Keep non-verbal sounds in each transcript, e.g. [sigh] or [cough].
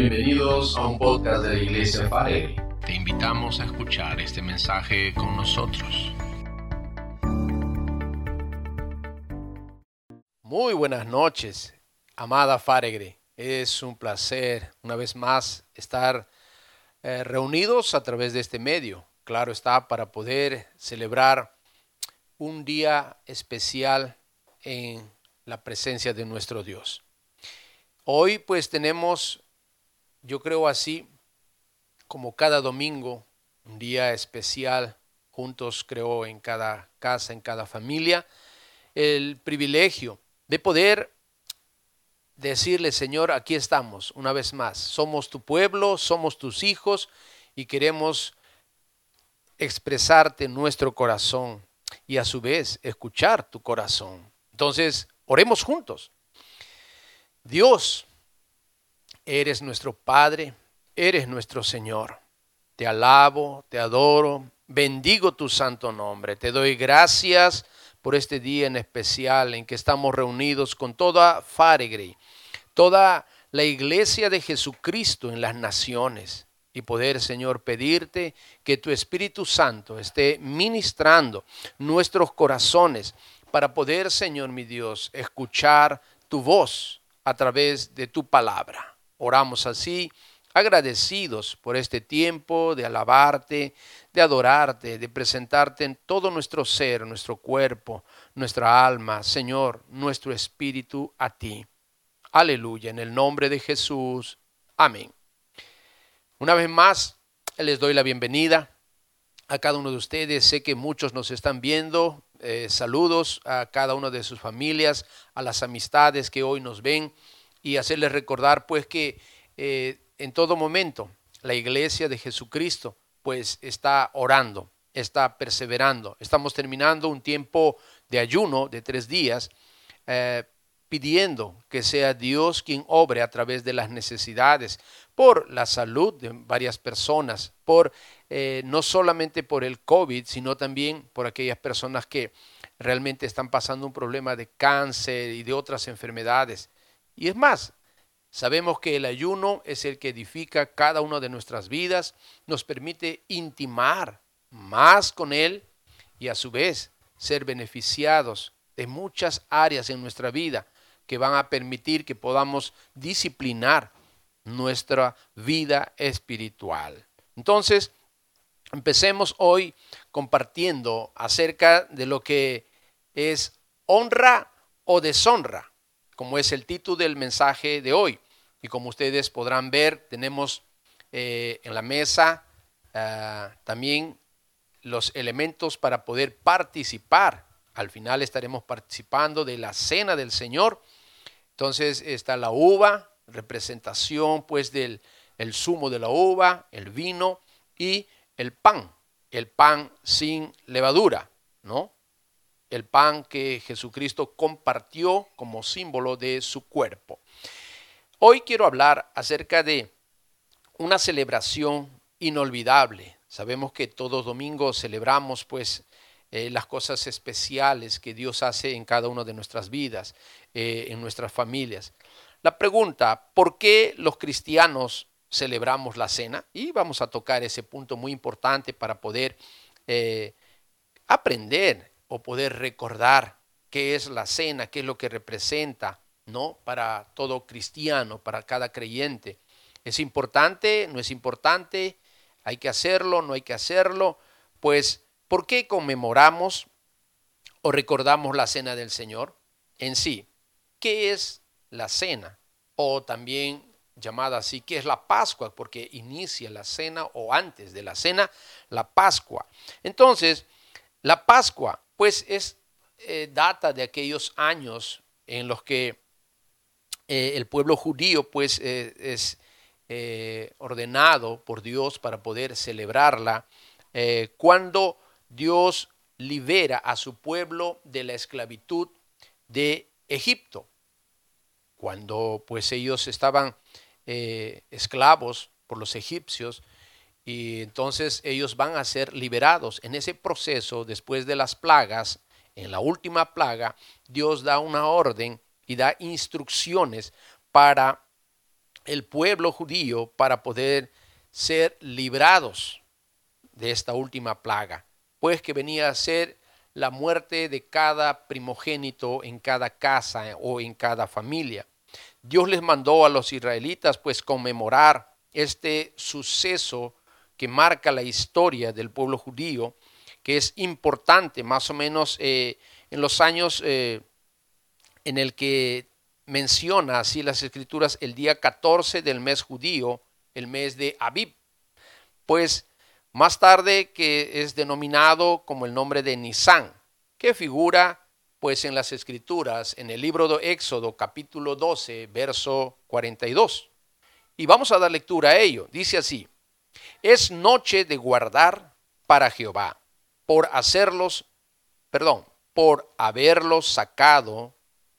Bienvenidos a un podcast de la Iglesia Farelli. Te invitamos a escuchar este mensaje con nosotros. Muy buenas noches, amada Faregre. Es un placer una vez más estar eh, reunidos a través de este medio. Claro está, para poder celebrar un día especial en la presencia de nuestro Dios. Hoy pues tenemos, yo creo así, como cada domingo, un día especial, juntos creo en cada casa, en cada familia, el privilegio de poder decirle, Señor, aquí estamos una vez más, somos tu pueblo, somos tus hijos y queremos expresarte nuestro corazón y a su vez escuchar tu corazón. Entonces, oremos juntos. Dios, eres nuestro Padre, eres nuestro Señor. Te alabo, te adoro, bendigo tu santo nombre. Te doy gracias por este día en especial en que estamos reunidos con toda Faregre, toda la iglesia de Jesucristo en las naciones y poder, Señor, pedirte que tu Espíritu Santo esté ministrando nuestros corazones para poder, Señor mi Dios, escuchar tu voz a través de tu palabra. Oramos así, agradecidos por este tiempo de alabarte, de adorarte, de presentarte en todo nuestro ser, nuestro cuerpo, nuestra alma, Señor, nuestro espíritu a ti. Aleluya, en el nombre de Jesús. Amén. Una vez más, les doy la bienvenida a cada uno de ustedes. Sé que muchos nos están viendo. Eh, saludos a cada una de sus familias, a las amistades que hoy nos ven y hacerles recordar pues que eh, en todo momento la iglesia de Jesucristo pues está orando, está perseverando. Estamos terminando un tiempo de ayuno de tres días. Eh, pidiendo que sea Dios quien obre a través de las necesidades, por la salud de varias personas, por eh, no solamente por el COVID, sino también por aquellas personas que realmente están pasando un problema de cáncer y de otras enfermedades. Y es más, sabemos que el ayuno es el que edifica cada una de nuestras vidas, nos permite intimar más con Él y a su vez ser beneficiados de muchas áreas en nuestra vida que van a permitir que podamos disciplinar nuestra vida espiritual. Entonces, empecemos hoy compartiendo acerca de lo que es honra o deshonra, como es el título del mensaje de hoy. Y como ustedes podrán ver, tenemos eh, en la mesa ah, también los elementos para poder participar. Al final estaremos participando de la cena del Señor entonces está la uva, representación pues del el zumo de la uva, el vino y el pan, el pan sin levadura, ¿no? El pan que Jesucristo compartió como símbolo de su cuerpo. Hoy quiero hablar acerca de una celebración inolvidable. Sabemos que todos domingos celebramos pues eh, las cosas especiales que Dios hace en cada una de nuestras vidas, eh, en nuestras familias. La pregunta, ¿por qué los cristianos celebramos la cena? Y vamos a tocar ese punto muy importante para poder eh, aprender o poder recordar qué es la cena, qué es lo que representa, ¿no? Para todo cristiano, para cada creyente. ¿Es importante? ¿No es importante? ¿Hay que hacerlo? ¿No hay que hacerlo? Pues ¿Por qué conmemoramos o recordamos la cena del Señor en sí? ¿Qué es la cena? O también llamada así, ¿qué es la Pascua? Porque inicia la cena o antes de la cena, la Pascua. Entonces, la Pascua, pues es eh, data de aquellos años en los que eh, el pueblo judío, pues eh, es ordenado por Dios para poder celebrarla, cuando Dios libera a su pueblo de la esclavitud de Egipto. Cuando pues ellos estaban esclavos por los egipcios y entonces ellos van a ser liberados. En ese proceso, después de las plagas, en la última plaga, Dios da una orden y da instrucciones para el pueblo judío para poder ser librados de esta última plaga, pues que venía a ser la muerte de cada primogénito en cada casa o en cada familia. Dios les mandó a los israelitas pues conmemorar este suceso que marca la historia del pueblo judío, que es importante más o menos eh, en los años eh, en el que menciona así las escrituras el día 14 del mes judío, el mes de Abib. Pues más tarde que es denominado como el nombre de Nisan, que figura pues en las escrituras en el libro de Éxodo capítulo 12, verso 42. Y vamos a dar lectura a ello. Dice así, es noche de guardar para Jehová, por hacerlos, perdón, por haberlos sacado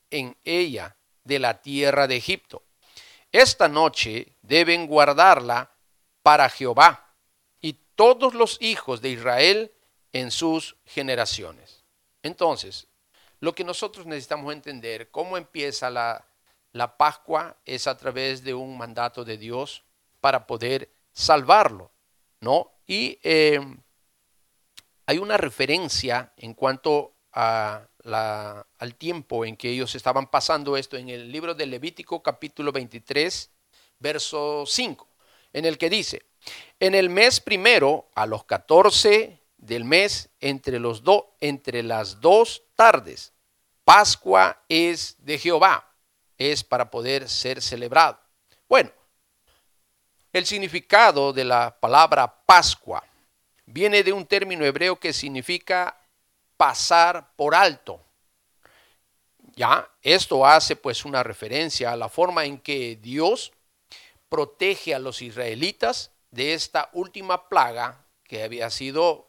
en ella de la tierra de Egipto. Esta noche deben guardarla para Jehová y todos los hijos de Israel en sus generaciones. Entonces, lo que nosotros necesitamos entender, cómo empieza la, la Pascua, es a través de un mandato de Dios para poder salvarlo, ¿no? Y eh, hay una referencia en cuanto a al tiempo en que ellos estaban pasando esto en el libro de Levítico capítulo 23, verso 5, en el que dice, en el mes primero, a los 14 del mes, entre, los entre las dos tardes, Pascua es de Jehová, es para poder ser celebrado. Bueno, el significado de la palabra Pascua viene de un término hebreo que significa pasar por alto. Ya, esto hace pues una referencia a la forma en que Dios protege a los israelitas de esta última plaga que había sido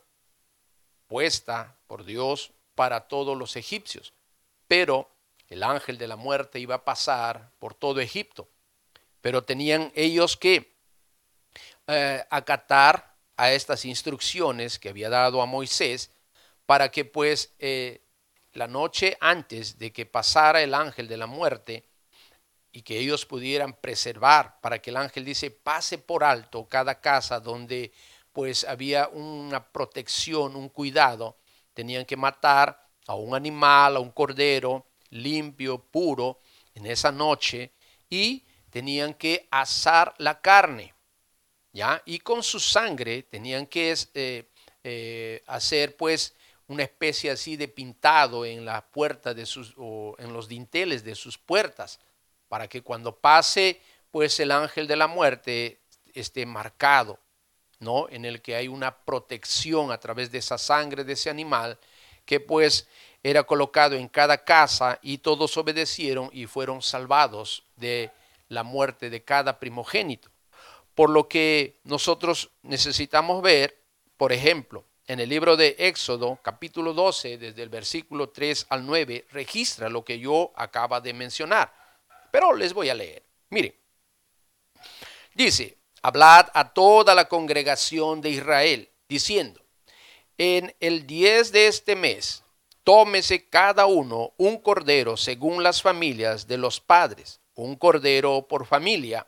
puesta por Dios para todos los egipcios. Pero el ángel de la muerte iba a pasar por todo Egipto. Pero tenían ellos que eh, acatar a estas instrucciones que había dado a Moisés para que pues eh, la noche antes de que pasara el ángel de la muerte y que ellos pudieran preservar, para que el ángel dice pase por alto cada casa donde pues había una protección, un cuidado, tenían que matar a un animal, a un cordero limpio, puro, en esa noche y tenían que asar la carne, ¿ya? Y con su sangre tenían que eh, eh, hacer pues una especie así de pintado en la puerta de sus o en los dinteles de sus puertas para que cuando pase pues el ángel de la muerte esté marcado, ¿no? En el que hay una protección a través de esa sangre de ese animal que pues era colocado en cada casa y todos obedecieron y fueron salvados de la muerte de cada primogénito. Por lo que nosotros necesitamos ver, por ejemplo, en el libro de Éxodo, capítulo 12, desde el versículo 3 al 9, registra lo que yo acaba de mencionar. Pero les voy a leer. Miren, dice, hablad a toda la congregación de Israel, diciendo, en el 10 de este mes, tómese cada uno un cordero según las familias de los padres, un cordero por familia,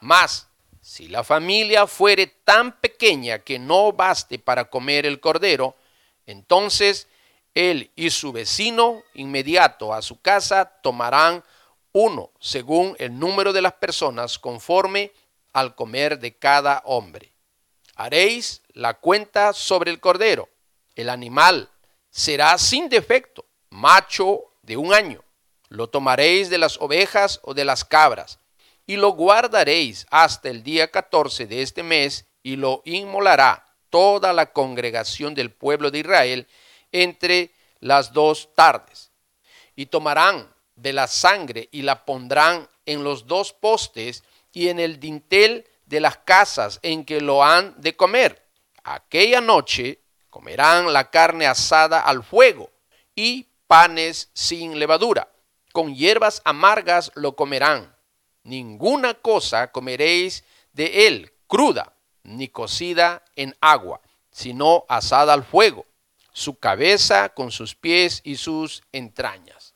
más si la familia fuere tan pequeña que no baste para comer el cordero, entonces él y su vecino inmediato a su casa tomarán uno según el número de las personas conforme al comer de cada hombre. Haréis la cuenta sobre el cordero. El animal será sin defecto, macho de un año. Lo tomaréis de las ovejas o de las cabras y lo guardaréis hasta el día 14 de este mes y lo inmolará toda la congregación del pueblo de Israel entre las dos tardes. Y tomarán de la sangre y la pondrán en los dos postes y en el dintel de las casas en que lo han de comer. Aquella noche comerán la carne asada al fuego y panes sin levadura. Con hierbas amargas lo comerán ninguna cosa comeréis de él cruda, ni cocida en agua, sino asada al fuego, su cabeza con sus pies y sus entrañas.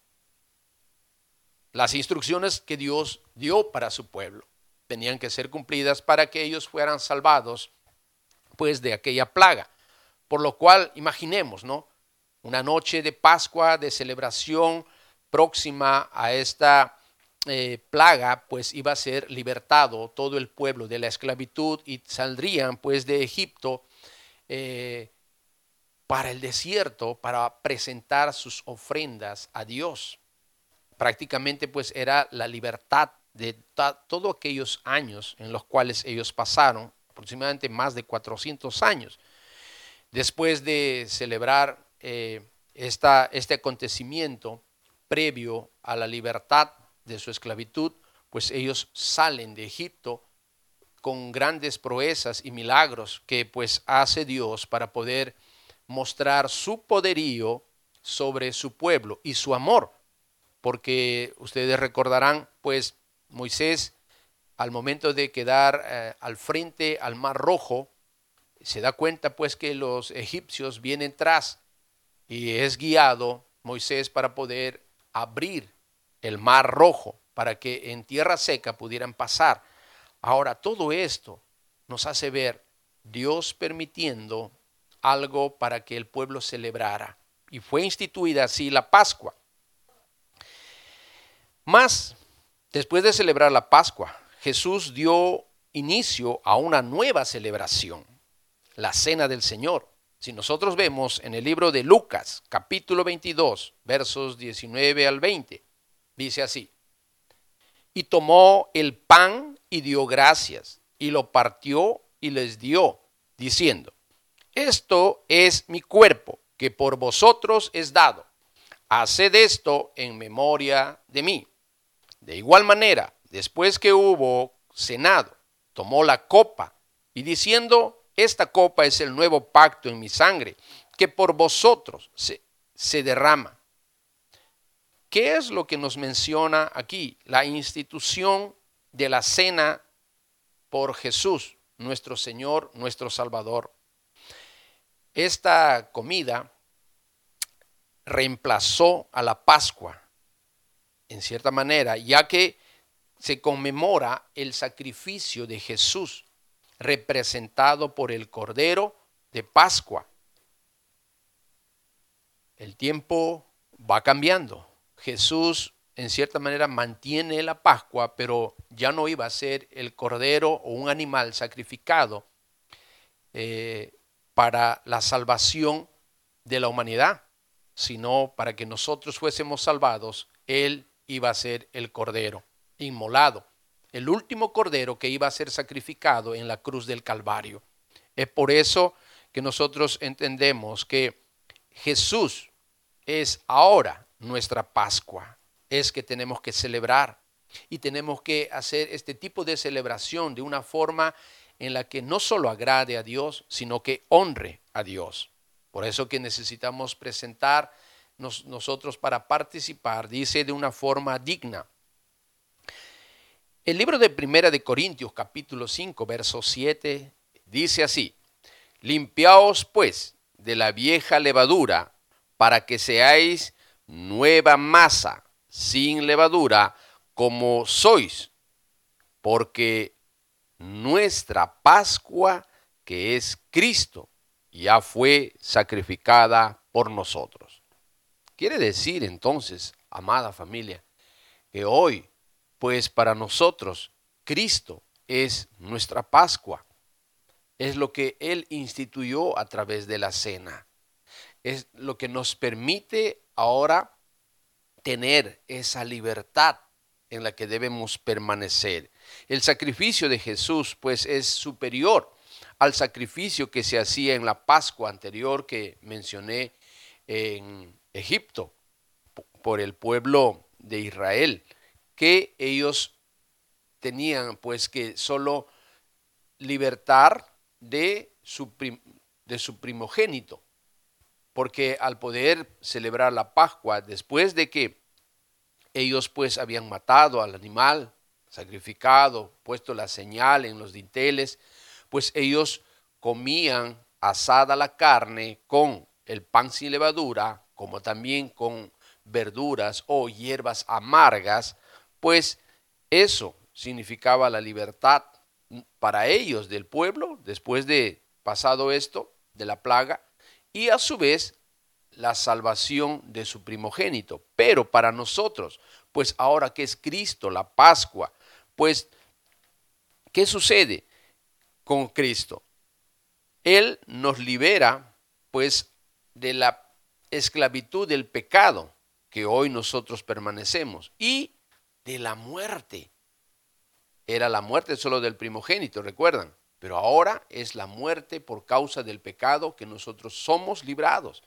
Las instrucciones que Dios dio para su pueblo. tenían que ser cumplidas para que ellos fueran salvados pues de aquella plaga. Por lo cual, imaginemos, ¿no? Una noche de Pascua, de celebración próxima a esta eh, plaga, pues iba a ser libertado todo el pueblo de la esclavitud y saldrían pues de Egipto eh, para el desierto para presentar sus ofrendas a Dios. Prácticamente pues era la libertad de todos aquellos años en los cuales ellos pasaron, aproximadamente más de 400 años. Después de celebrar eh, esta, este acontecimiento previo a la libertad de su esclavitud, pues ellos salen de Egipto con grandes proezas y milagros que pues hace Dios para poder mostrar su poderío sobre su pueblo y su amor. Porque ustedes recordarán, pues Moisés, al momento de quedar eh, al frente al mar rojo, se da cuenta pues que los egipcios vienen tras y es guiado Moisés para poder abrir el mar rojo para que en tierra seca pudieran pasar. Ahora, todo esto nos hace ver Dios permitiendo algo para que el pueblo celebrara. Y fue instituida así la Pascua. Más, después de celebrar la Pascua, Jesús dio inicio a una nueva celebración, la Cena del Señor. Si nosotros vemos en el libro de Lucas, capítulo 22, versos 19 al 20, dice así, y tomó el pan y dio gracias, y lo partió y les dio, diciendo, esto es mi cuerpo, que por vosotros es dado. Haced esto en memoria de mí. De igual manera, después que hubo cenado, tomó la copa y diciendo, esta copa es el nuevo pacto en mi sangre, que por vosotros se, se derrama. ¿Qué es lo que nos menciona aquí? La institución de la cena por Jesús, nuestro Señor, nuestro Salvador. Esta comida reemplazó a la Pascua, en cierta manera, ya que se conmemora el sacrificio de Jesús, representado por el Cordero de Pascua. El tiempo va cambiando. Jesús, en cierta manera, mantiene la Pascua, pero ya no iba a ser el Cordero o un animal sacrificado. Eh, para la salvación de la humanidad, sino para que nosotros fuésemos salvados, Él iba a ser el cordero, inmolado, el último cordero que iba a ser sacrificado en la cruz del Calvario. Es por eso que nosotros entendemos que Jesús es ahora nuestra Pascua, es que tenemos que celebrar y tenemos que hacer este tipo de celebración de una forma en la que no solo agrade a Dios, sino que honre a Dios. Por eso que necesitamos presentar nosotros para participar, dice de una forma digna. El libro de Primera de Corintios, capítulo 5, verso 7, dice así: Limpiaos pues de la vieja levadura, para que seáis nueva masa, sin levadura, como sois, porque nuestra Pascua, que es Cristo, ya fue sacrificada por nosotros. Quiere decir entonces, amada familia, que hoy, pues para nosotros, Cristo es nuestra Pascua. Es lo que Él instituyó a través de la cena. Es lo que nos permite ahora tener esa libertad en la que debemos permanecer. El sacrificio de Jesús pues es superior al sacrificio que se hacía en la Pascua anterior que mencioné en Egipto por el pueblo de Israel, que ellos tenían pues que solo libertar de su, de su primogénito, porque al poder celebrar la Pascua después de que ellos pues habían matado al animal, sacrificado, puesto la señal en los dinteles, pues ellos comían asada la carne con el pan sin levadura, como también con verduras o hierbas amargas, pues eso significaba la libertad para ellos del pueblo después de pasado esto, de la plaga, y a su vez la salvación de su primogénito. Pero para nosotros, pues ahora que es Cristo, la Pascua, pues, ¿qué sucede con Cristo? Él nos libera, pues, de la esclavitud del pecado que hoy nosotros permanecemos y de la muerte. Era la muerte solo del primogénito, recuerdan, pero ahora es la muerte por causa del pecado que nosotros somos librados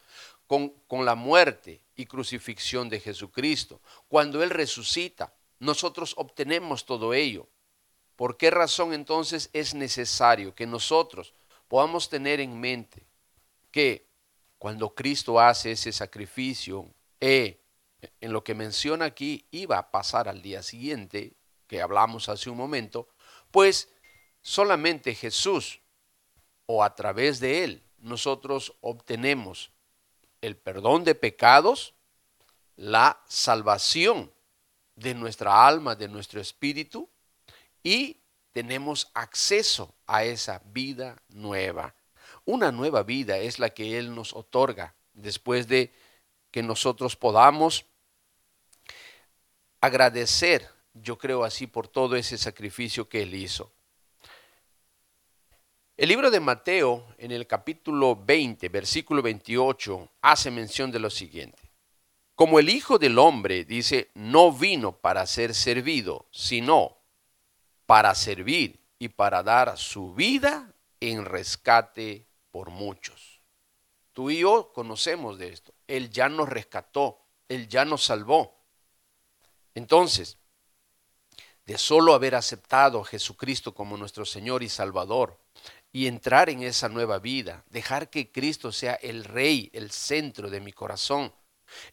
con, con la muerte y crucifixión de Jesucristo. Cuando Él resucita, nosotros obtenemos todo ello. ¿Por qué razón entonces es necesario que nosotros podamos tener en mente que cuando Cristo hace ese sacrificio, eh, en lo que menciona aquí, iba a pasar al día siguiente, que hablamos hace un momento, pues solamente Jesús o a través de Él nosotros obtenemos el perdón de pecados, la salvación de nuestra alma, de nuestro espíritu, y tenemos acceso a esa vida nueva. Una nueva vida es la que Él nos otorga después de que nosotros podamos agradecer, yo creo así, por todo ese sacrificio que Él hizo. El libro de Mateo, en el capítulo 20, versículo 28, hace mención de lo siguiente. Como el Hijo del Hombre dice, no vino para ser servido, sino para servir y para dar su vida en rescate por muchos. Tú y yo conocemos de esto. Él ya nos rescató, Él ya nos salvó. Entonces, de solo haber aceptado a Jesucristo como nuestro Señor y Salvador, y entrar en esa nueva vida, dejar que Cristo sea el rey, el centro de mi corazón,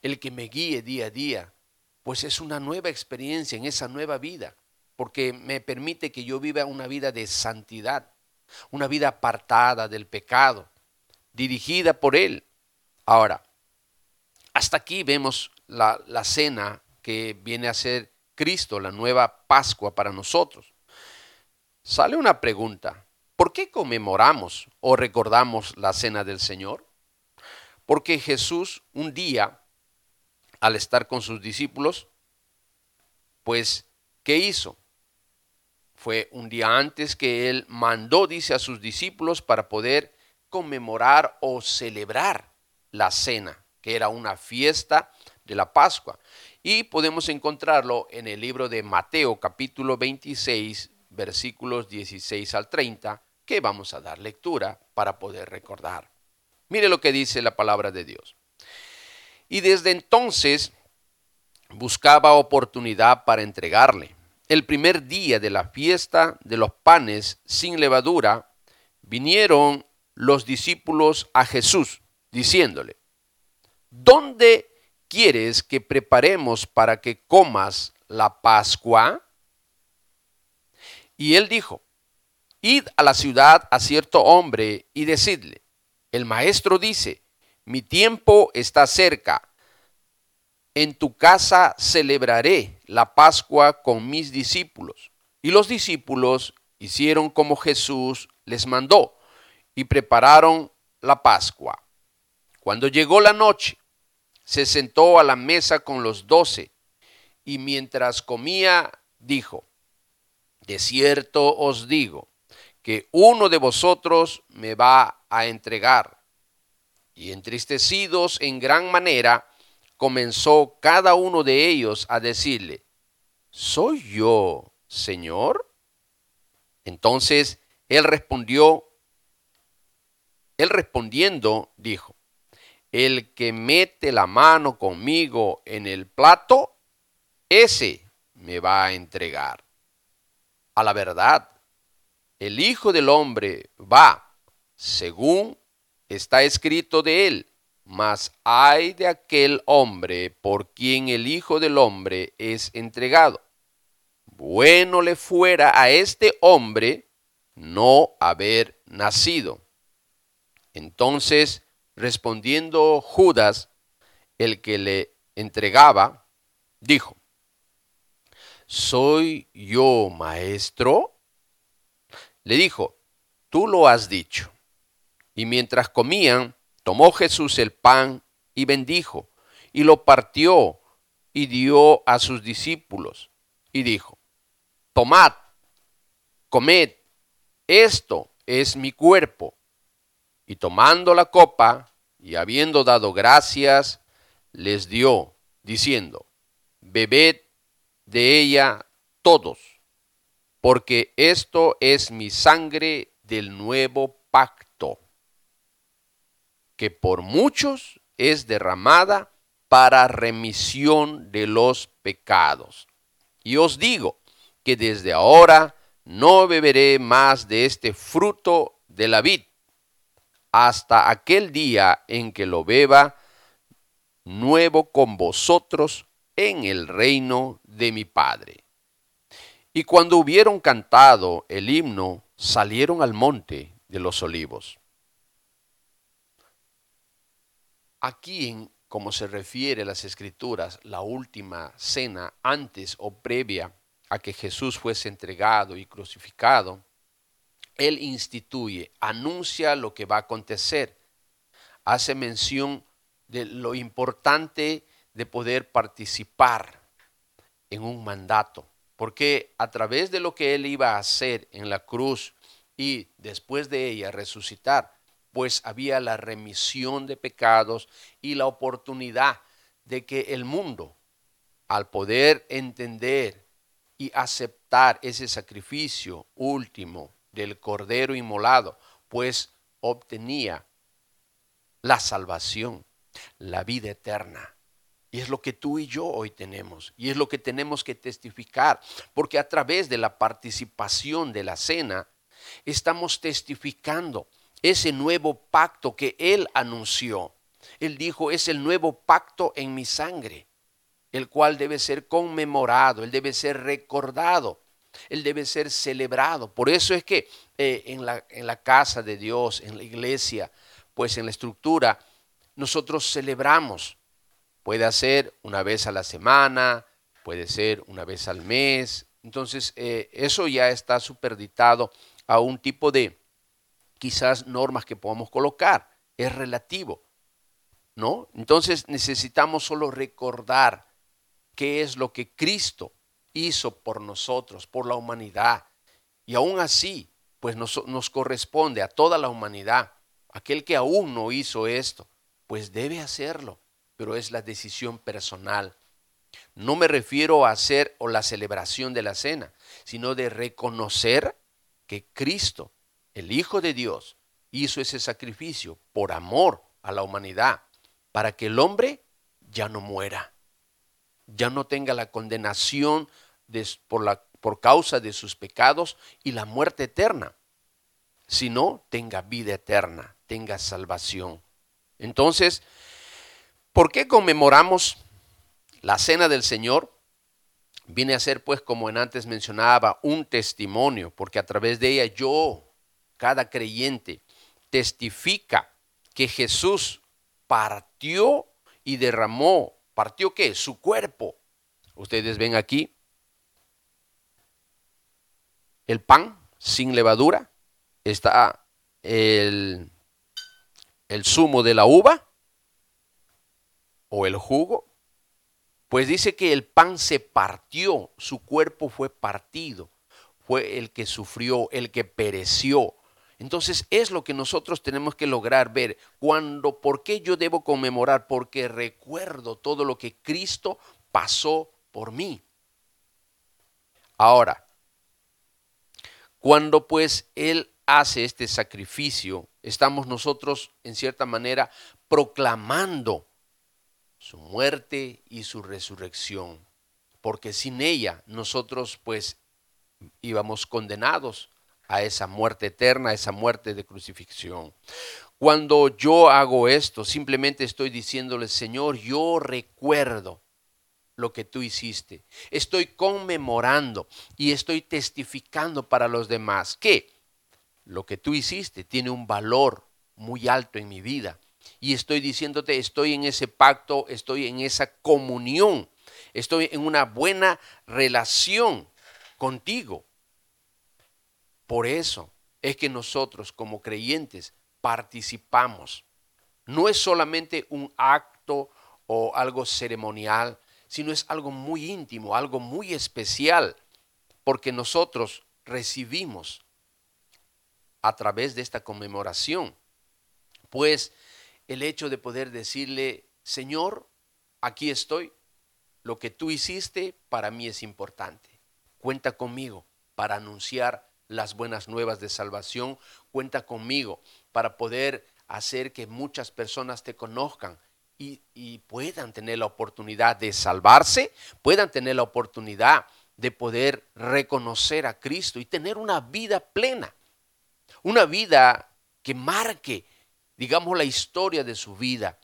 el que me guíe día a día, pues es una nueva experiencia en esa nueva vida, porque me permite que yo viva una vida de santidad, una vida apartada del pecado, dirigida por Él. Ahora, hasta aquí vemos la, la cena que viene a ser Cristo, la nueva Pascua para nosotros. Sale una pregunta, ¿Por qué conmemoramos o recordamos la cena del Señor? Porque Jesús un día, al estar con sus discípulos, pues, ¿qué hizo? Fue un día antes que él mandó, dice, a sus discípulos para poder conmemorar o celebrar la cena, que era una fiesta de la Pascua. Y podemos encontrarlo en el libro de Mateo capítulo 26, versículos 16 al 30, que vamos a dar lectura para poder recordar. Mire lo que dice la palabra de Dios. Y desde entonces buscaba oportunidad para entregarle. El primer día de la fiesta de los panes sin levadura, vinieron los discípulos a Jesús, diciéndole, ¿dónde quieres que preparemos para que comas la Pascua? Y él dijo, Id a la ciudad a cierto hombre y decidle, el maestro dice, mi tiempo está cerca, en tu casa celebraré la Pascua con mis discípulos. Y los discípulos hicieron como Jesús les mandó y prepararon la Pascua. Cuando llegó la noche, se sentó a la mesa con los doce y mientras comía dijo, de cierto os digo, que uno de vosotros me va a entregar. Y entristecidos en gran manera, comenzó cada uno de ellos a decirle, ¿soy yo, Señor? Entonces él respondió, él respondiendo dijo, el que mete la mano conmigo en el plato, ese me va a entregar. A la verdad, el Hijo del Hombre va, según está escrito de él, mas hay de aquel hombre por quien el Hijo del Hombre es entregado. Bueno le fuera a este hombre no haber nacido. Entonces, respondiendo Judas, el que le entregaba, dijo, ¿soy yo maestro? Le dijo, tú lo has dicho. Y mientras comían, tomó Jesús el pan y bendijo, y lo partió y dio a sus discípulos, y dijo, tomad, comed, esto es mi cuerpo. Y tomando la copa, y habiendo dado gracias, les dio, diciendo, bebed de ella todos, porque esto es mi sangre del nuevo pacto, que por muchos es derramada para remisión de los pecados. Y os digo que desde ahora no beberé más de este fruto de la vid hasta aquel día en que lo beba nuevo con vosotros en el reino de mi Padre. Y cuando hubieron cantado el himno, salieron al monte de los olivos. Aquí, en, como se refiere las escrituras, la última cena antes o previa a que Jesús fuese entregado y crucificado, Él instituye, anuncia lo que va a acontecer, hace mención de lo importante de poder participar en un mandato, porque a través de lo que él iba a hacer en la cruz y después de ella resucitar, pues había la remisión de pecados y la oportunidad de que el mundo, al poder entender y aceptar ese sacrificio último del cordero inmolado, pues obtenía la salvación, la vida eterna. Y es lo que tú y yo hoy tenemos. Y es lo que tenemos que testificar. Porque a través de la participación de la cena, estamos testificando ese nuevo pacto que Él anunció. Él dijo, es el nuevo pacto en mi sangre, el cual debe ser conmemorado, Él debe ser recordado, Él debe ser celebrado. Por eso es que eh, en, la, en la casa de Dios, en la iglesia, pues en la estructura, nosotros celebramos Puede ser una vez a la semana, puede ser una vez al mes. Entonces, eh, eso ya está superditado a un tipo de quizás normas que podamos colocar. Es relativo, ¿no? Entonces necesitamos solo recordar qué es lo que Cristo hizo por nosotros, por la humanidad. Y aún así, pues nos, nos corresponde a toda la humanidad. Aquel que aún no hizo esto, pues debe hacerlo pero es la decisión personal. No me refiero a hacer o la celebración de la cena, sino de reconocer que Cristo, el Hijo de Dios, hizo ese sacrificio por amor a la humanidad, para que el hombre ya no muera, ya no tenga la condenación por, la, por causa de sus pecados y la muerte eterna, sino tenga vida eterna, tenga salvación. Entonces, ¿Por qué conmemoramos la cena del Señor? Viene a ser, pues, como en antes mencionaba, un testimonio, porque a través de ella yo, cada creyente, testifica que Jesús partió y derramó, partió qué? Su cuerpo. Ustedes ven aquí el pan sin levadura, está el, el zumo de la uva o el jugo? Pues dice que el pan se partió, su cuerpo fue partido, fue el que sufrió, el que pereció. Entonces es lo que nosotros tenemos que lograr ver. Cuando, ¿por qué yo debo conmemorar? Porque recuerdo todo lo que Cristo pasó por mí. Ahora, cuando pues Él hace este sacrificio, estamos nosotros en cierta manera proclamando su muerte y su resurrección, porque sin ella nosotros pues íbamos condenados a esa muerte eterna, a esa muerte de crucifixión. Cuando yo hago esto, simplemente estoy diciéndole, Señor, yo recuerdo lo que tú hiciste. Estoy conmemorando y estoy testificando para los demás que lo que tú hiciste tiene un valor muy alto en mi vida y estoy diciéndote, estoy en ese pacto, estoy en esa comunión, estoy en una buena relación contigo. Por eso es que nosotros como creyentes participamos. No es solamente un acto o algo ceremonial, sino es algo muy íntimo, algo muy especial, porque nosotros recibimos a través de esta conmemoración, pues el hecho de poder decirle, Señor, aquí estoy, lo que tú hiciste para mí es importante. Cuenta conmigo para anunciar las buenas nuevas de salvación. Cuenta conmigo para poder hacer que muchas personas te conozcan y, puedan tener la oportunidad de salvarse, puedan tener la oportunidad de poder reconocer a Cristo y tener una vida plena, una vida que marque, digamos, la historia de su vida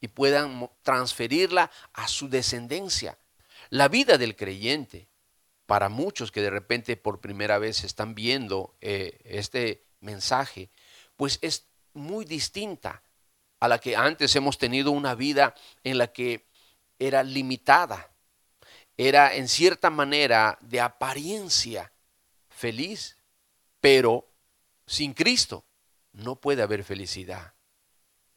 y puedan transferirla a su descendencia. La vida del creyente, para muchos que de repente por primera vez están viendo eh, este mensaje, pues es muy distinta a la que antes hemos tenido una vida en la que era limitada, era en cierta manera de apariencia feliz, pero sin Cristo no puede haber felicidad.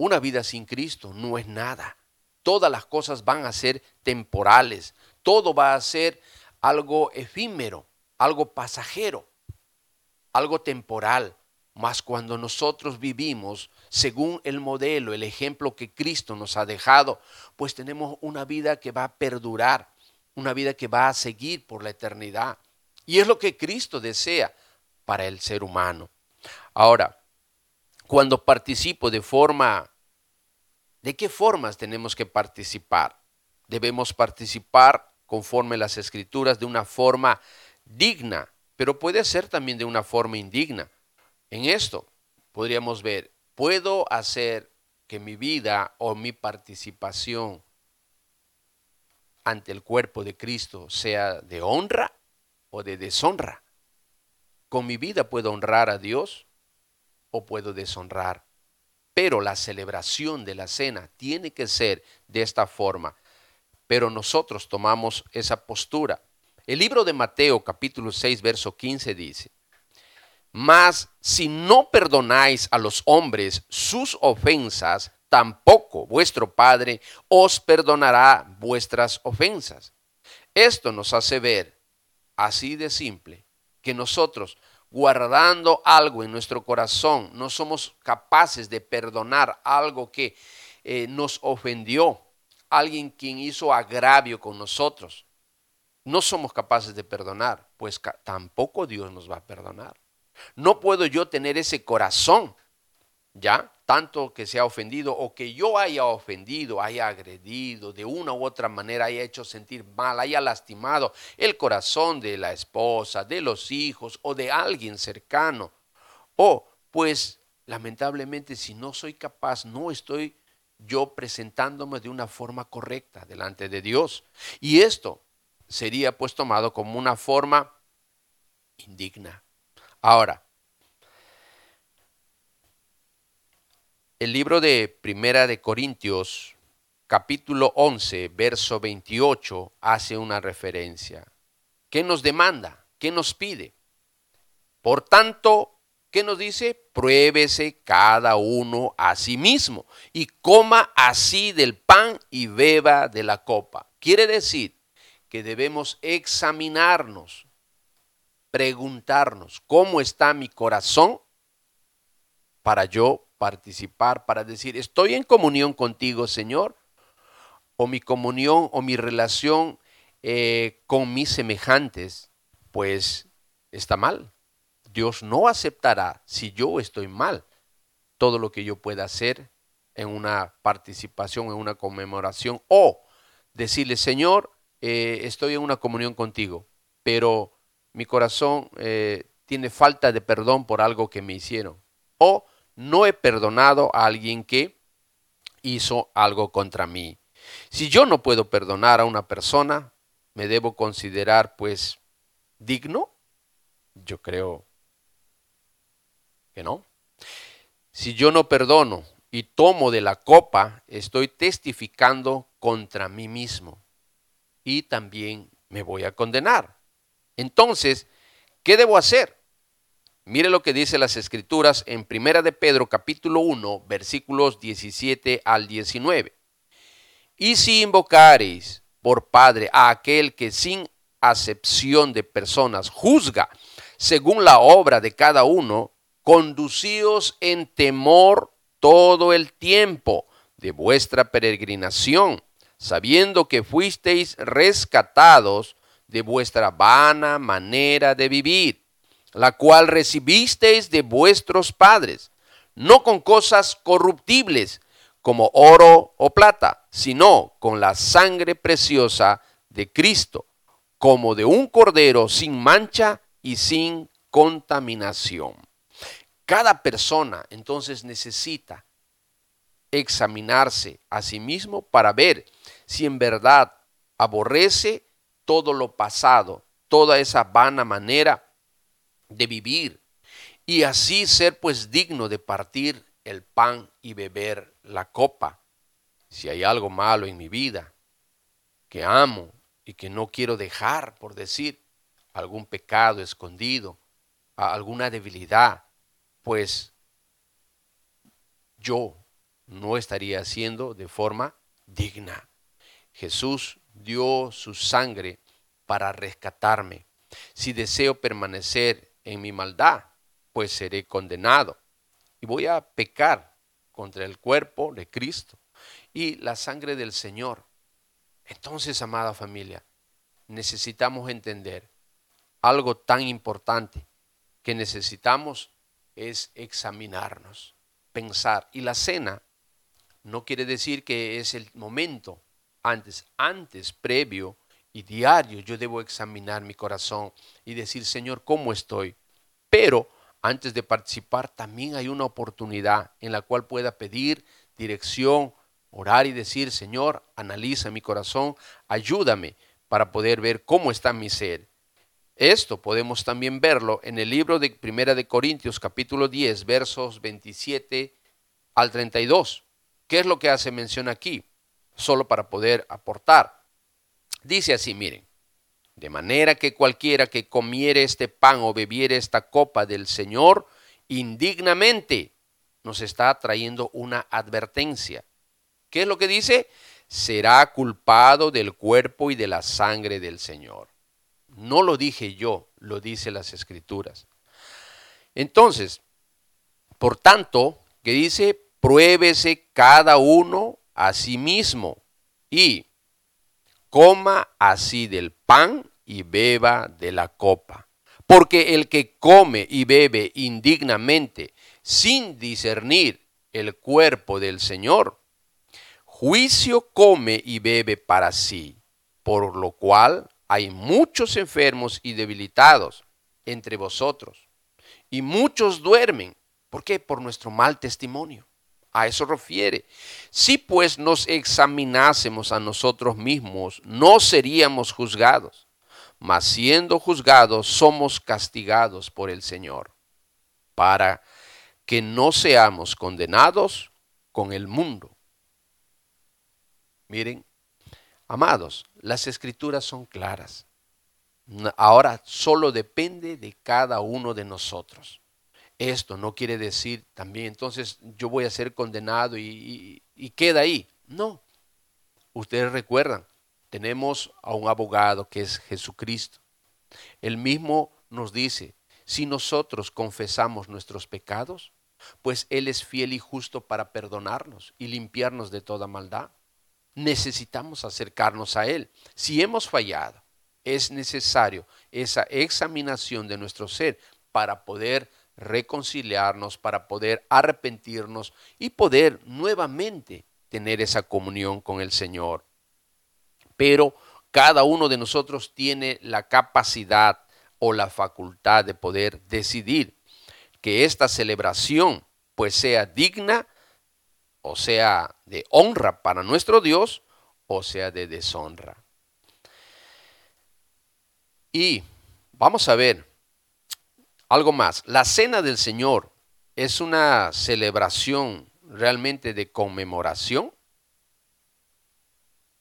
Una vida sin Cristo no es nada. Todas las cosas van a ser temporales. Todo va a ser algo efímero, algo pasajero, algo temporal. Mas cuando nosotros vivimos según el modelo, el ejemplo que Cristo nos ha dejado, pues tenemos una vida que va a perdurar, una vida que va a seguir por la eternidad. Y es lo que Cristo desea para el ser humano. Ahora, cuando participo de forma ¿De qué formas tenemos que participar? Debemos participar conforme las escrituras de una forma digna, pero puede ser también de una forma indigna. En esto podríamos ver, ¿puedo hacer que mi vida o mi participación ante el cuerpo de Cristo sea de honra o de deshonra? ¿Con mi vida puedo honrar a Dios o puedo deshonrar pero la celebración de la cena tiene que ser de esta forma. Pero nosotros tomamos esa postura. El libro de Mateo capítulo 6 verso 15 dice, Mas si no perdonáis a los hombres sus ofensas, tampoco vuestro Padre os perdonará vuestras ofensas. Esto nos hace ver, así de simple, que nosotros guardando algo en nuestro corazón, no somos capaces de perdonar algo que eh, nos ofendió, alguien quien hizo agravio con nosotros, no somos capaces de perdonar, pues tampoco Dios nos va a perdonar. No puedo yo tener ese corazón, ¿ya? tanto que se ha ofendido o que yo haya ofendido, haya agredido, de una u otra manera haya hecho sentir mal, haya lastimado el corazón de la esposa, de los hijos o de alguien cercano. O pues lamentablemente si no soy capaz, no estoy yo presentándome de una forma correcta delante de Dios. Y esto sería pues tomado como una forma indigna. Ahora, El libro de Primera de Corintios, capítulo 11, verso 28, hace una referencia. ¿Qué nos demanda? ¿Qué nos pide? Por tanto, ¿qué nos dice? Pruébese cada uno a sí mismo y coma así del pan y beba de la copa. Quiere decir que debemos examinarnos, preguntarnos cómo está mi corazón para yo participar, para decir, estoy en comunión contigo, Señor, o mi comunión o mi relación eh, con mis semejantes, pues está mal. Dios no aceptará si yo estoy mal todo lo que yo pueda hacer en una participación, en una conmemoración, o decirle, Señor, eh, estoy en una comunión contigo, pero mi corazón eh, tiene falta de perdón por algo que me hicieron. O no he perdonado a alguien que hizo algo contra mí. Si yo no puedo perdonar a una persona, ¿me debo considerar pues digno? Yo creo que no. Si yo no perdono y tomo de la copa, estoy testificando contra mí mismo. y también me voy a condenar. Entonces, ¿qué debo hacer? Mire lo que dice las escrituras en Primera de Pedro capítulo 1, versículos 17 al 19. Y si invocareis por Padre a aquel que sin acepción de personas juzga según la obra de cada uno, conducíos en temor todo el tiempo de vuestra peregrinación, sabiendo que fuisteis rescatados de vuestra vana manera de vivir, la cual recibisteis de vuestros padres, no con cosas corruptibles como oro o plata, sino con la sangre preciosa de Cristo, como de un cordero sin mancha y sin contaminación. Cada persona entonces necesita examinarse a sí mismo para ver si en verdad aborrece todo lo pasado, toda esa vana manera de vivir y así ser pues digno de partir el pan y beber la copa. Si hay algo malo en mi vida que amo y que no quiero dejar, por decir, algún pecado escondido, alguna debilidad, pues yo no estaría haciendo de forma digna. Jesús dio su sangre para rescatarme. Si deseo permanecer en mi maldad, pues seré condenado y voy a pecar contra el cuerpo de Cristo y la sangre del Señor. Entonces, amada familia, necesitamos entender algo tan importante que necesitamos es examinarnos, pensar. Y la cena no quiere decir que es el momento antes, antes, previo y diario yo debo examinar mi corazón y decir, Señor, ¿cómo estoy? Pero antes de participar también hay una oportunidad en la cual pueda pedir dirección, orar y decir, Señor, analiza mi corazón, ayúdame para poder ver cómo está mi ser. Esto podemos también verlo en el libro de Primera de Corintios capítulo 10 versos 27 al 32. ¿Qué es lo que hace mención aquí? Solo para poder aportar. Dice así, miren, de manera que cualquiera que comiere este pan o bebiere esta copa del Señor indignamente, nos está trayendo una advertencia. ¿Qué es lo que dice? Será culpado del cuerpo y de la sangre del Señor. No lo dije yo, lo dice las escrituras. Entonces, por tanto, que dice, pruébese cada uno a sí mismo y coma así del pan y beba de la copa. Porque el que come y bebe indignamente, sin discernir el cuerpo del Señor, juicio come y bebe para sí, por lo cual hay muchos enfermos y debilitados entre vosotros, y muchos duermen. ¿Por qué? Por nuestro mal testimonio. A eso refiere. Si pues nos examinásemos a nosotros mismos, no seríamos juzgados, mas siendo juzgados somos castigados por el Señor, para que no seamos condenados con el mundo. Miren, amados, las escrituras son claras. Ahora solo depende de cada uno de nosotros. Esto no quiere decir también, entonces yo voy a ser condenado y, queda ahí. No. Ustedes recuerdan, tenemos a un abogado que es Jesucristo. Él mismo nos dice, si nosotros confesamos nuestros pecados, pues Él es fiel y justo para perdonarnos y limpiarnos de toda maldad. Necesitamos acercarnos a Él. Si hemos fallado, es necesario esa examinación de nuestro ser para poder reconciliarnos, para poder arrepentirnos y poder nuevamente tener esa comunión con el Señor. Pero cada uno de nosotros tiene la capacidad o la facultad de poder decidir que esta celebración pues sea digna o sea de honra para nuestro Dios o sea de deshonra. Y vamos a ver algo más, la cena del Señor es una celebración realmente de conmemoración.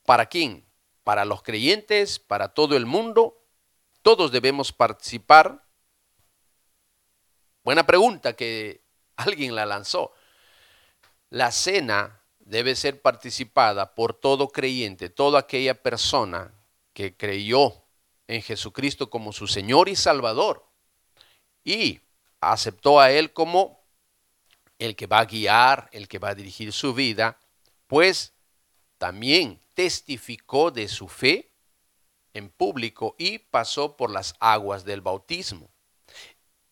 ¿Para quién? para los creyentes, para todo el mundo. Todos debemos participar. Buena pregunta que [laughs] alguien la lanzó. La cena debe ser participada por todo creyente, toda aquella persona que creyó en Jesucristo como su Señor y Salvador y aceptó a Él como el que va a guiar, el que va a dirigir su vida, pues también testificó de su fe en público y pasó por las aguas del bautismo.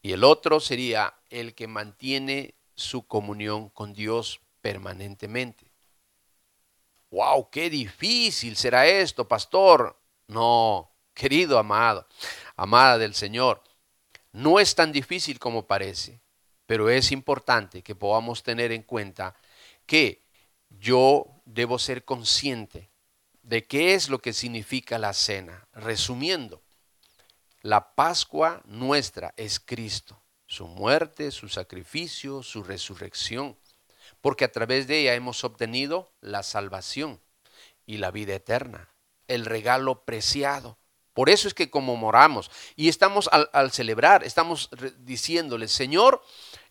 Y el otro sería el que mantiene su comunión con Dios permanentemente. ¡Wow! ¡Qué difícil será esto, pastor! No, querido amado, amada del Señor, no es tan difícil como parece, pero es importante que podamos tener en cuenta que yo debo ser consciente de qué es lo que significa la cena. Resumiendo, la Pascua nuestra es Cristo, su muerte, su sacrificio, su resurrección, porque a través de ella hemos obtenido la salvación y la vida eterna, el regalo preciado. Por eso es que como moramos y estamos al, al celebrar, estamos diciéndole, Señor,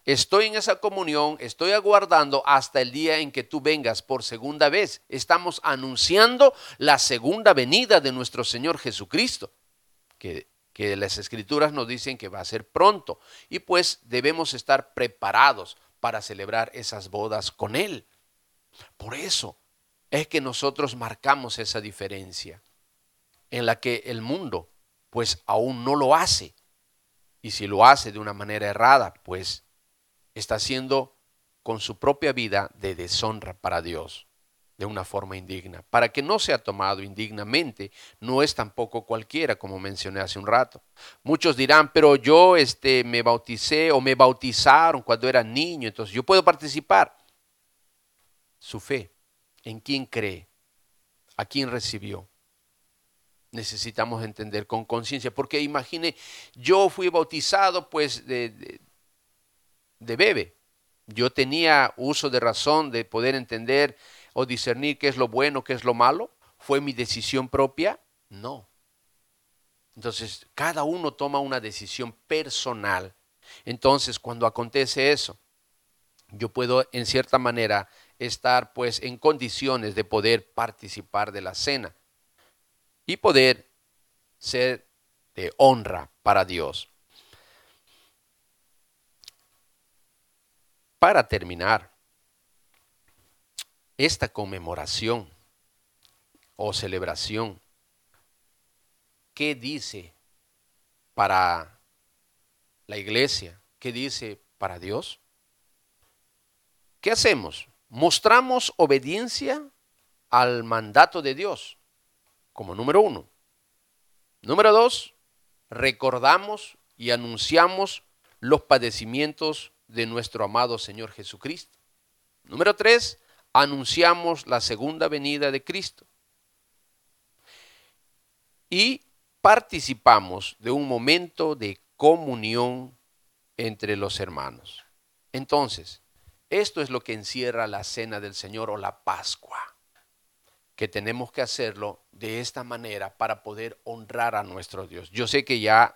Estoy en esa comunión, estoy aguardando hasta el día en que tú vengas por segunda vez. Estamos anunciando la segunda venida de nuestro Señor Jesucristo, que, que las escrituras nos dicen que va a ser pronto. Y pues debemos estar preparados para celebrar esas bodas con Él. Por eso es que nosotros marcamos esa diferencia en la que el mundo pues aún no lo hace. Y si lo hace de una manera errada, pues está haciendo con su propia vida de deshonra para Dios, de una forma indigna. Para que no sea tomado indignamente, no es tampoco cualquiera, como mencioné hace un rato. Muchos dirán, pero yo este, me bauticé o me bautizaron cuando era niño, entonces yo puedo participar. Su fe, en quién cree, a quién recibió. Necesitamos entender con conciencia, porque imagine, yo fui bautizado pues de, de bebé. Yo tenía uso de razón de poder entender o discernir qué es lo bueno, qué es lo malo. ¿Fue mi decisión propia? No. Entonces, cada uno toma una decisión personal. Entonces, cuando acontece eso, yo puedo en cierta manera estar pues en condiciones de poder participar de la cena y poder ser de honra para Dios. Para terminar, esta conmemoración o celebración, ¿qué dice para la iglesia? ¿Qué dice para Dios? ¿Qué hacemos? Mostramos obediencia al mandato de Dios, como número uno. Número dos, recordamos y anunciamos los padecimientos de nuestro amado Señor Jesucristo. Número tres, anunciamos la segunda venida de Cristo. Y participamos de un momento de comunión entre los hermanos. Entonces, esto es lo que encierra la cena del Señor o la Pascua, que tenemos que hacerlo de esta manera para poder honrar a nuestro Dios. Yo sé que ya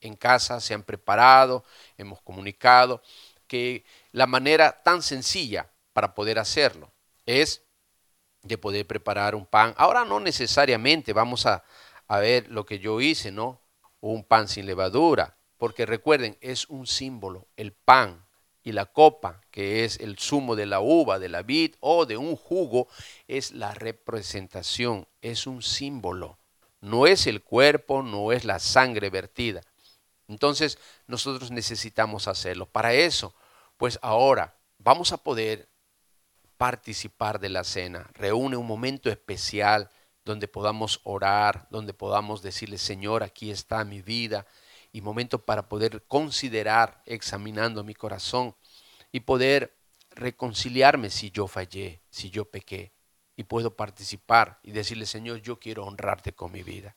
en casa se han preparado, hemos comunicado, que la manera tan sencilla para poder hacerlo es de poder preparar un pan. Ahora no necesariamente vamos a, a ver lo que yo hice, ¿no? Un pan sin levadura, porque recuerden, es un símbolo, el pan y la copa, que es el zumo de la uva, de la vid o de un jugo, es la representación, es un símbolo. No es el cuerpo, no es la sangre vertida. Entonces nosotros necesitamos hacerlo. Para eso pues ahora vamos a poder participar de la cena. Reúne un momento especial donde podamos orar, donde podamos decirle, Señor, aquí está mi vida, y momento para poder considerar, examinando mi corazón, y poder reconciliarme si yo fallé, si yo pequé, y puedo participar y decirle, Señor, yo quiero honrarte con mi vida.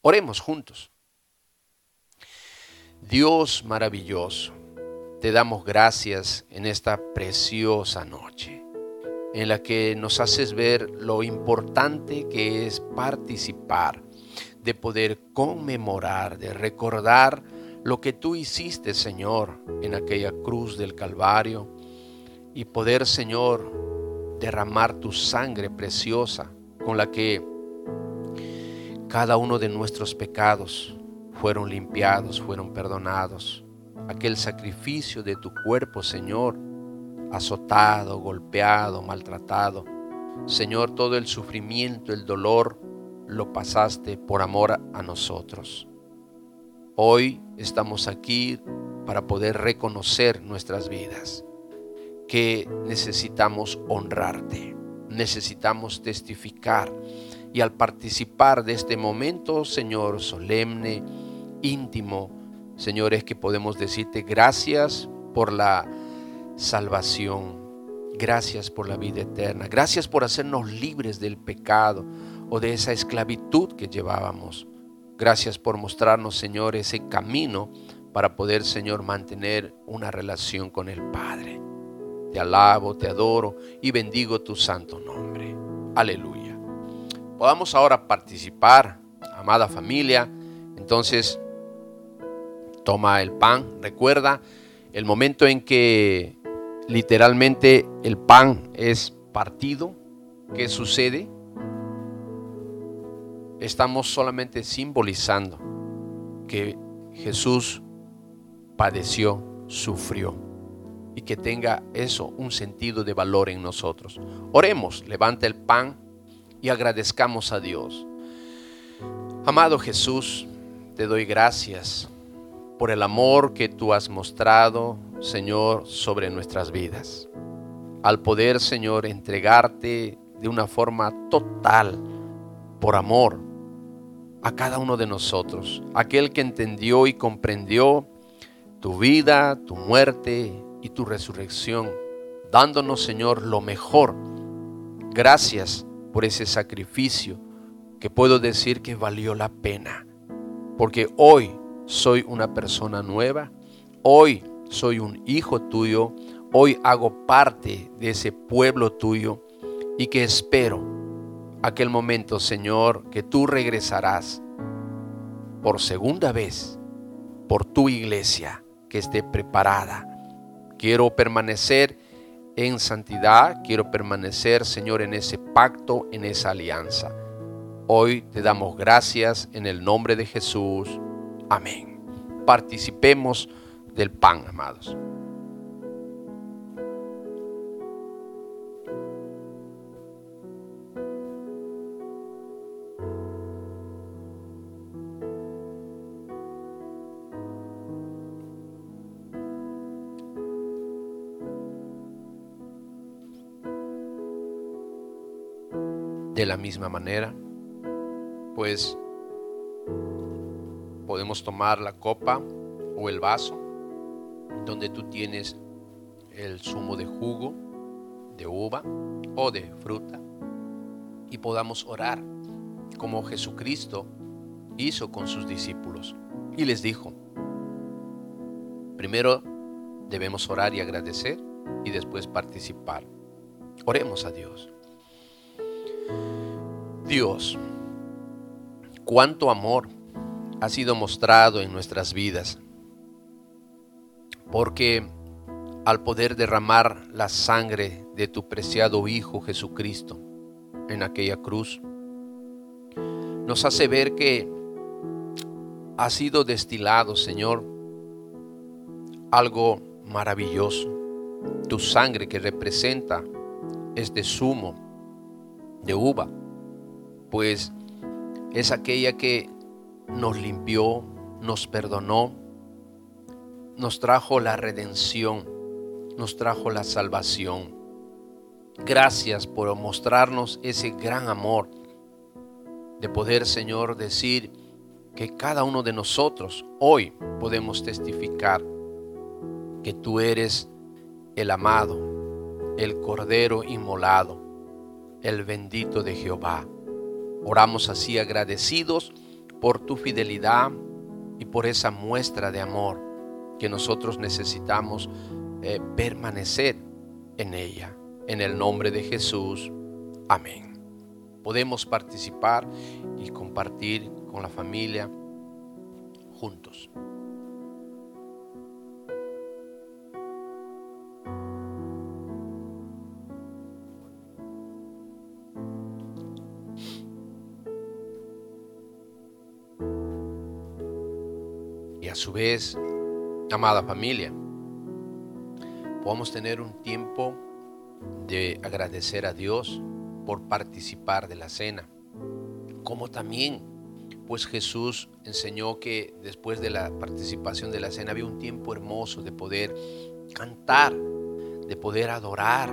Oremos juntos. Dios maravilloso te damos gracias en esta preciosa noche. en la que nos haces ver lo importante que es participar, de poder conmemorar, de recordar lo que tú hiciste, Señor, en aquella cruz del Calvario y poder, Señor, derramar tu sangre preciosa con la que cada uno de nuestros pecados fueron limpiados, fueron perdonados. Aquel sacrificio de tu cuerpo, Señor, azotado, golpeado, maltratado. Señor, todo el sufrimiento, el dolor, lo pasaste por amor a nosotros. Hoy estamos aquí para poder reconocer nuestras vidas, que necesitamos honrarte, necesitamos testificar y al participar de este momento, Señor, solemne, íntimo, Señor, es que podemos decirte gracias por la salvación, gracias por la vida eterna, gracias por hacernos libres del pecado o de esa esclavitud que llevábamos. Gracias por mostrarnos, Señor, ese camino para poder, Señor, mantener una relación con el Padre. Te alabo, te adoro y bendigo tu santo nombre. Aleluya. Podamos ahora participar, amada familia. Entonces, toma el pan. Recuerda el momento en que literalmente el pan es partido. ¿Qué sucede? Estamos solamente simbolizando que Jesús padeció, sufrió y que tenga eso un sentido de valor en nosotros. Oremos, levanta el pan y agradezcamos a Dios. Amado Jesús, te doy gracias por el amor que tú has mostrado, Señor, sobre nuestras vidas. Al poder, Señor, entregarte de una forma total, por amor, a cada uno de nosotros. Aquel que entendió y comprendió tu vida, tu muerte y tu resurrección, dándonos, Señor, lo mejor. Gracias por ese sacrificio que puedo decir que valió la pena. Porque hoy soy una persona nueva, hoy soy un hijo tuyo, hoy hago parte de ese pueblo tuyo y que espero aquel momento, Señor, que tú regresarás por segunda vez por tu iglesia que esté preparada. Quiero permanecer en santidad, quiero permanecer, Señor, en ese pacto, en esa alianza. Hoy te damos gracias en el nombre de Jesús. Amén. Participemos del pan, amados. De la misma manera, pues podemos tomar la copa o el vaso donde tú tienes el zumo de jugo, de uva o de fruta y podamos orar como Jesucristo hizo con sus discípulos. Y les dijo, primero debemos orar y agradecer y después participar. Oremos a Dios. Dios, cuánto amor ha sido mostrado en nuestras vidas. Porque al poder derramar la sangre de tu preciado Hijo Jesucristo en aquella cruz, nos hace ver que ha sido destilado, Señor, algo maravilloso. Tu sangre que representa este zumo de uva, pues es aquella que nos limpió, nos perdonó, nos trajo la redención, nos trajo la salvación. Gracias por mostrarnos ese gran amor de poder, Señor, decir que cada uno de nosotros hoy podemos testificar que tú eres el amado, el Cordero inmolado, el bendito de Jehová. Oramos así agradecidos por tu fidelidad y por esa muestra de amor que nosotros necesitamos eh, permanecer en ella. En el nombre de Jesús. Amén. Podemos participar y compartir con la familia juntos. Su vez, amada familia, podamos tener un tiempo de agradecer a Dios por participar de la cena, como también pues Jesús enseñó que después de la participación de la cena había un tiempo hermoso de poder cantar, de poder adorar,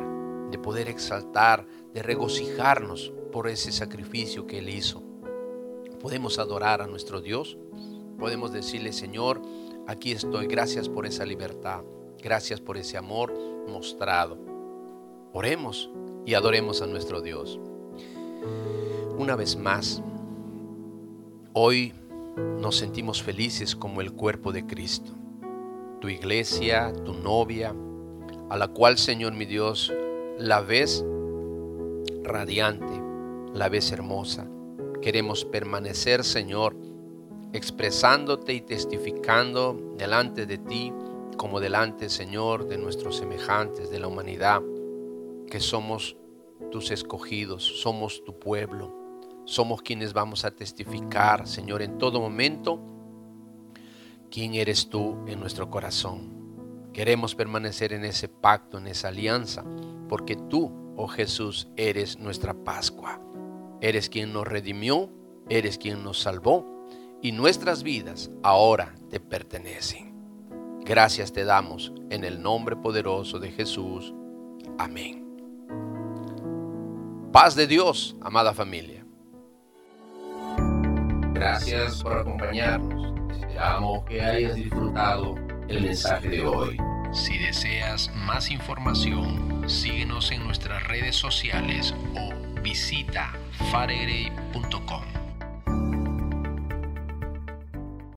de poder exaltar, de regocijarnos por ese sacrificio que Él hizo. Podemos adorar a nuestro Dios, podemos decirle, Señor, aquí estoy, gracias por esa libertad, gracias por ese amor mostrado. Oremos y adoremos a nuestro Dios. Una vez más, Hoy nos sentimos felices como el cuerpo de Cristo. Tu iglesia, tu novia, a la cual, Señor mi Dios, la ves radiante, la ves hermosa. Queremos permanecer, Señor, expresándote y testificando delante de ti, como delante, Señor, de nuestros semejantes, de la humanidad, que somos tus escogidos, somos tu pueblo somos quienes vamos a testificar, Señor, en todo momento, quién eres tú en nuestro corazón. Queremos permanecer en ese pacto, en esa alianza, porque tú, oh Jesús, eres nuestra Pascua. Eres quien nos redimió, eres quien nos salvó, y nuestras vidas ahora te pertenecen. Gracias te damos en el nombre poderoso de Jesús. Amén. Paz de Dios, amada familia. Gracias por acompañarnos. Esperamos que hayas disfrutado el mensaje de hoy. Si deseas más información, síguenos en nuestras redes sociales o visita faregray.com.